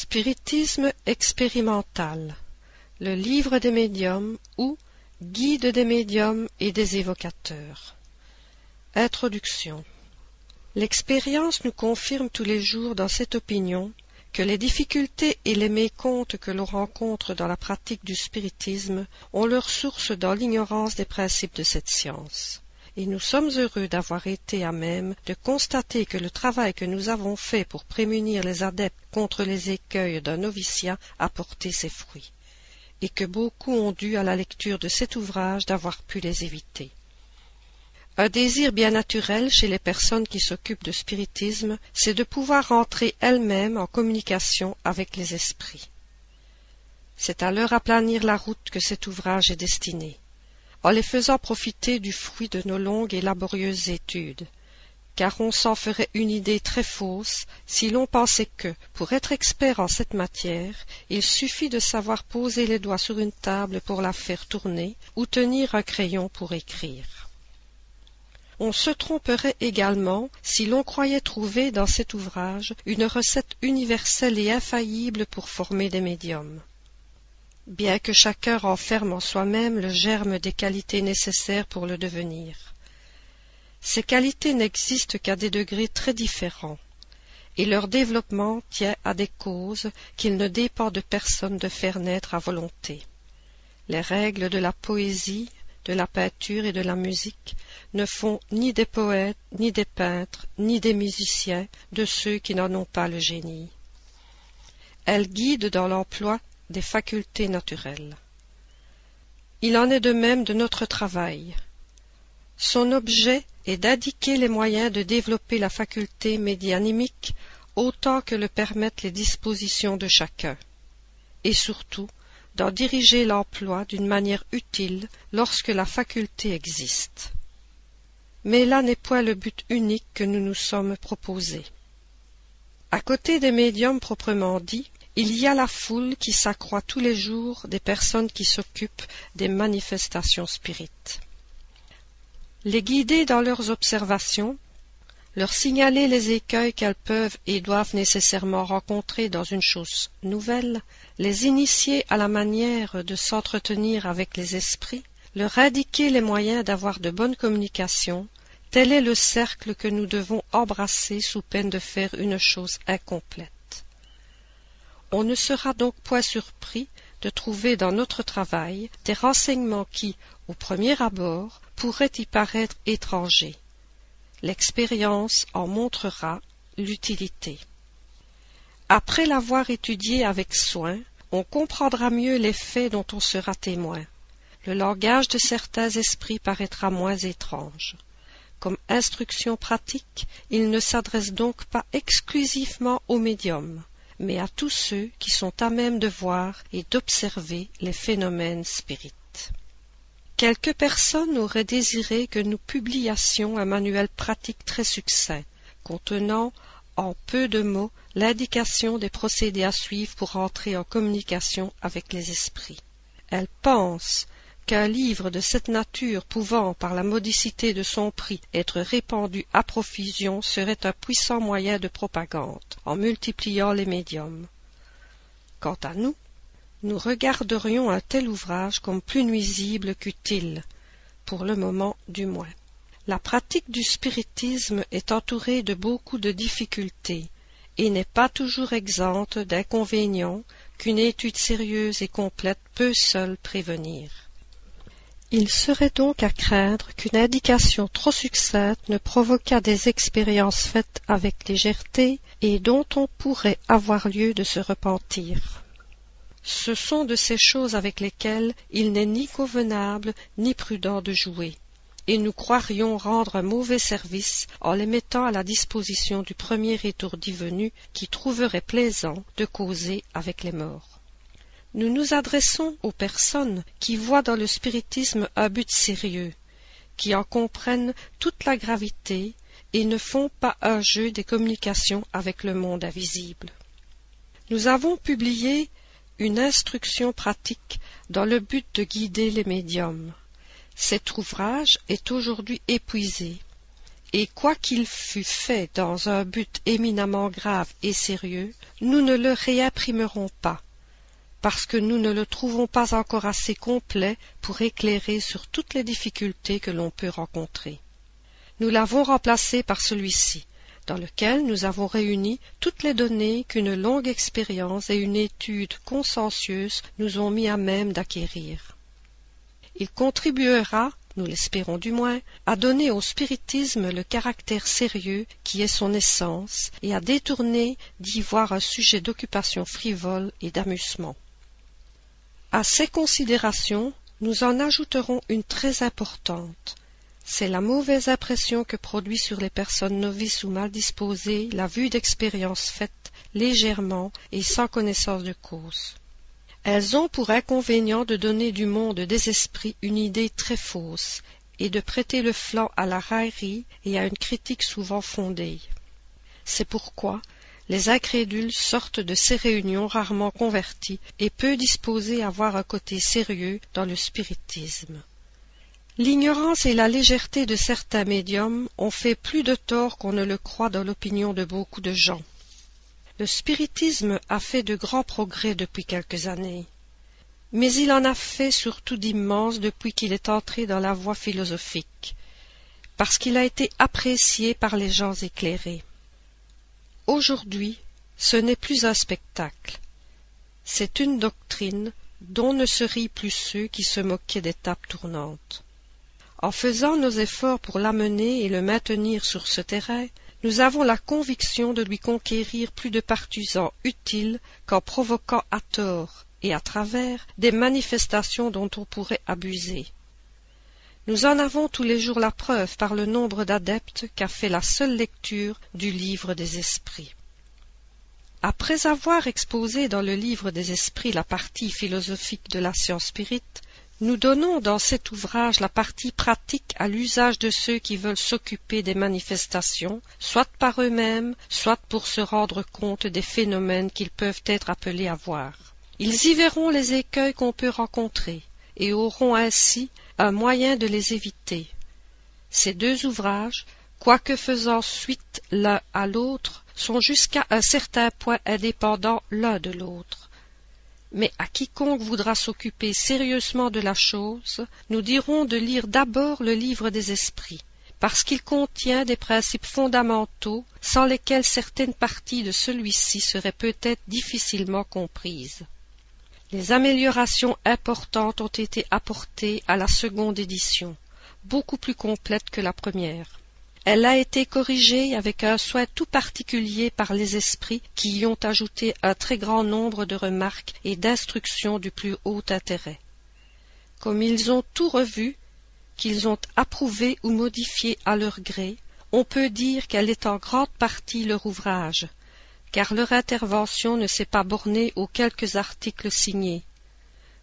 Spiritisme expérimental. Le livre des médiums ou Guide des médiums et des évocateurs. Introduction. L'expérience nous confirme tous les jours dans cette opinion que les difficultés et les mécomptes que l'on rencontre dans la pratique du spiritisme ont leur source dans l'ignorance des principes de cette science et nous sommes heureux d'avoir été à même de constater que le travail que nous avons fait pour prémunir les adeptes contre les écueils d'un noviciat a porté ses fruits, et que beaucoup ont dû à la lecture de cet ouvrage d'avoir pu les éviter. Un désir bien naturel chez les personnes qui s'occupent de spiritisme, c'est de pouvoir entrer elles-mêmes en communication avec les esprits. C'est à leur aplanir la route que cet ouvrage est destiné en les faisant profiter du fruit de nos longues et laborieuses études car on s'en ferait une idée très fausse si l'on pensait que, pour être expert en cette matière, il suffit de savoir poser les doigts sur une table pour la faire tourner ou tenir un crayon pour écrire. On se tromperait également si l'on croyait trouver dans cet ouvrage une recette universelle et infaillible pour former des médiums bien que chacun renferme en soi-même le germe des qualités nécessaires pour le devenir. Ces qualités n'existent qu'à des degrés très différents, et leur développement tient à des causes qu'il ne dépend de personne de faire naître à volonté. Les règles de la poésie, de la peinture et de la musique ne font ni des poètes, ni des peintres, ni des musiciens de ceux qui n'en ont pas le génie. Elles guident dans l'emploi des facultés naturelles. Il en est de même de notre travail. Son objet est d'indiquer les moyens de développer la faculté médianimique autant que le permettent les dispositions de chacun, et surtout d'en diriger l'emploi d'une manière utile lorsque la faculté existe. Mais là n'est point le but unique que nous nous sommes proposés. À côté des médiums proprement dits, il y a la foule qui s'accroît tous les jours des personnes qui s'occupent des manifestations spirites. Les guider dans leurs observations, leur signaler les écueils qu'elles peuvent et doivent nécessairement rencontrer dans une chose nouvelle, les initier à la manière de s'entretenir avec les esprits, leur indiquer les moyens d'avoir de bonnes communications, tel est le cercle que nous devons embrasser sous peine de faire une chose incomplète. On ne sera donc point surpris de trouver dans notre travail des renseignements qui, au premier abord, pourraient y paraître étrangers. L'expérience en montrera l'utilité. Après l'avoir étudié avec soin, on comprendra mieux les faits dont on sera témoin. Le langage de certains esprits paraîtra moins étrange. Comme instruction pratique, il ne s'adresse donc pas exclusivement aux médiums mais à tous ceux qui sont à même de voir et d'observer les phénomènes spirites. Quelques personnes auraient désiré que nous publiassions un manuel pratique très succinct, contenant en peu de mots l'indication des procédés à suivre pour entrer en communication avec les esprits. Elles pensent qu'un livre de cette nature pouvant, par la modicité de son prix, être répandu à profusion serait un puissant moyen de propagande, en multipliant les médiums. Quant à nous, nous regarderions un tel ouvrage comme plus nuisible qu'utile, pour le moment du moins. La pratique du spiritisme est entourée de beaucoup de difficultés, et n'est pas toujours exempte d'inconvénients qu'une étude sérieuse et complète peut seule prévenir. Il serait donc à craindre qu'une indication trop succincte ne provoquât des expériences faites avec légèreté et dont on pourrait avoir lieu de se repentir. Ce sont de ces choses avec lesquelles il n'est ni convenable ni prudent de jouer, et nous croirions rendre un mauvais service en les mettant à la disposition du premier étourdi venu qui trouverait plaisant de causer avec les morts. Nous nous adressons aux personnes qui voient dans le spiritisme un but sérieux, qui en comprennent toute la gravité et ne font pas un jeu des communications avec le monde invisible. Nous avons publié une instruction pratique dans le but de guider les médiums. Cet ouvrage est aujourd'hui épuisé. et quoiqu'il fût fait dans un but éminemment grave et sérieux, nous ne le réimprimerons pas, parce que nous ne le trouvons pas encore assez complet pour éclairer sur toutes les difficultés que l'on peut rencontrer. Nous l'avons remplacé par celui-ci, dans lequel nous avons réuni toutes les données qu'une longue expérience et une étude consciencieuse nous ont mis à même d'acquérir. Il contribuera, nous l'espérons du moins, à donner au spiritisme le caractère sérieux qui est son essence et à détourner d'y voir un sujet d'occupation frivole et d'amusement. À ces considérations, nous en ajouterons une très importante, c'est la mauvaise impression que produit sur les personnes novices ou mal disposées la vue d'expériences faites légèrement et sans connaissance de cause. Elles ont pour inconvénient de donner du monde des esprits une idée très fausse et de prêter le flanc à la raillerie et à une critique souvent fondée. C'est pourquoi les incrédules sortent de ces réunions rarement convertis et peu disposés à voir un côté sérieux dans le spiritisme. L'ignorance et la légèreté de certains médiums ont fait plus de tort qu'on ne le croit dans l'opinion de beaucoup de gens. Le spiritisme a fait de grands progrès depuis quelques années, mais il en a fait surtout d'immenses depuis qu'il est entré dans la voie philosophique, parce qu'il a été apprécié par les gens éclairés. Aujourd'hui, ce n'est plus un spectacle, c'est une doctrine dont ne se rient plus ceux qui se moquaient des tables tournantes. En faisant nos efforts pour l'amener et le maintenir sur ce terrain, nous avons la conviction de lui conquérir plus de partisans utiles qu'en provoquant à tort et à travers des manifestations dont on pourrait abuser. Nous en avons tous les jours la preuve par le nombre d'adeptes qu'a fait la seule lecture du livre des esprits. Après avoir exposé dans le livre des esprits la partie philosophique de la science spirite, nous donnons dans cet ouvrage la partie pratique à l'usage de ceux qui veulent s'occuper des manifestations, soit par eux-mêmes, soit pour se rendre compte des phénomènes qu'ils peuvent être appelés à voir. Ils y verront les écueils qu'on peut rencontrer, et auront ainsi un moyen de les éviter. Ces deux ouvrages, quoique faisant suite l'un à l'autre, sont jusqu'à un certain point indépendants l'un de l'autre mais à quiconque voudra s'occuper sérieusement de la chose, nous dirons de lire d'abord le livre des esprits, parce qu'il contient des principes fondamentaux sans lesquels certaines parties de celui-ci seraient peut-être difficilement comprises. Les améliorations importantes ont été apportées à la seconde édition, beaucoup plus complète que la première. Elle a été corrigée avec un soin tout particulier par les esprits qui y ont ajouté un très grand nombre de remarques et d'instructions du plus haut intérêt. Comme ils ont tout revu, qu'ils ont approuvé ou modifié à leur gré, on peut dire qu'elle est en grande partie leur ouvrage, car leur intervention ne s'est pas bornée aux quelques articles signés.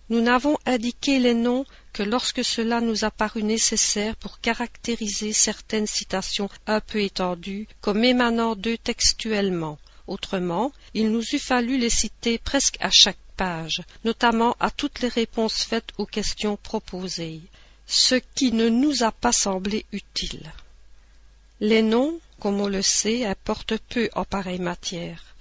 Nous n'avons indiqué les noms que lorsque cela nous a paru nécessaire pour caractériser certaines citations un peu étendues comme émanant d'eux textuellement. Autrement, il nous eût fallu les citer presque à chaque page, notamment à toutes les réponses faites aux questions proposées, ce qui ne nous a pas semblé utile. Les noms, comme on le sait, importent peu en pareille matière.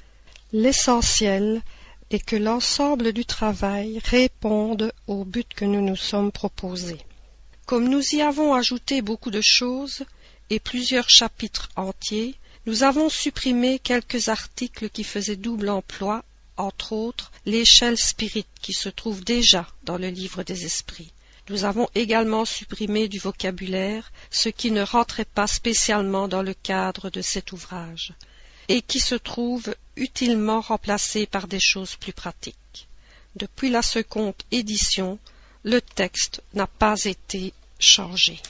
L'essentiel et que l'ensemble du travail réponde au but que nous nous sommes proposés. Comme nous y avons ajouté beaucoup de choses et plusieurs chapitres entiers, nous avons supprimé quelques articles qui faisaient double emploi, entre autres l'échelle spirit qui se trouve déjà dans le livre des esprits. Nous avons également supprimé du vocabulaire ce qui ne rentrait pas spécialement dans le cadre de cet ouvrage et qui se trouve utilement remplacé par des choses plus pratiques. Depuis la seconde édition, le texte n'a pas été changé.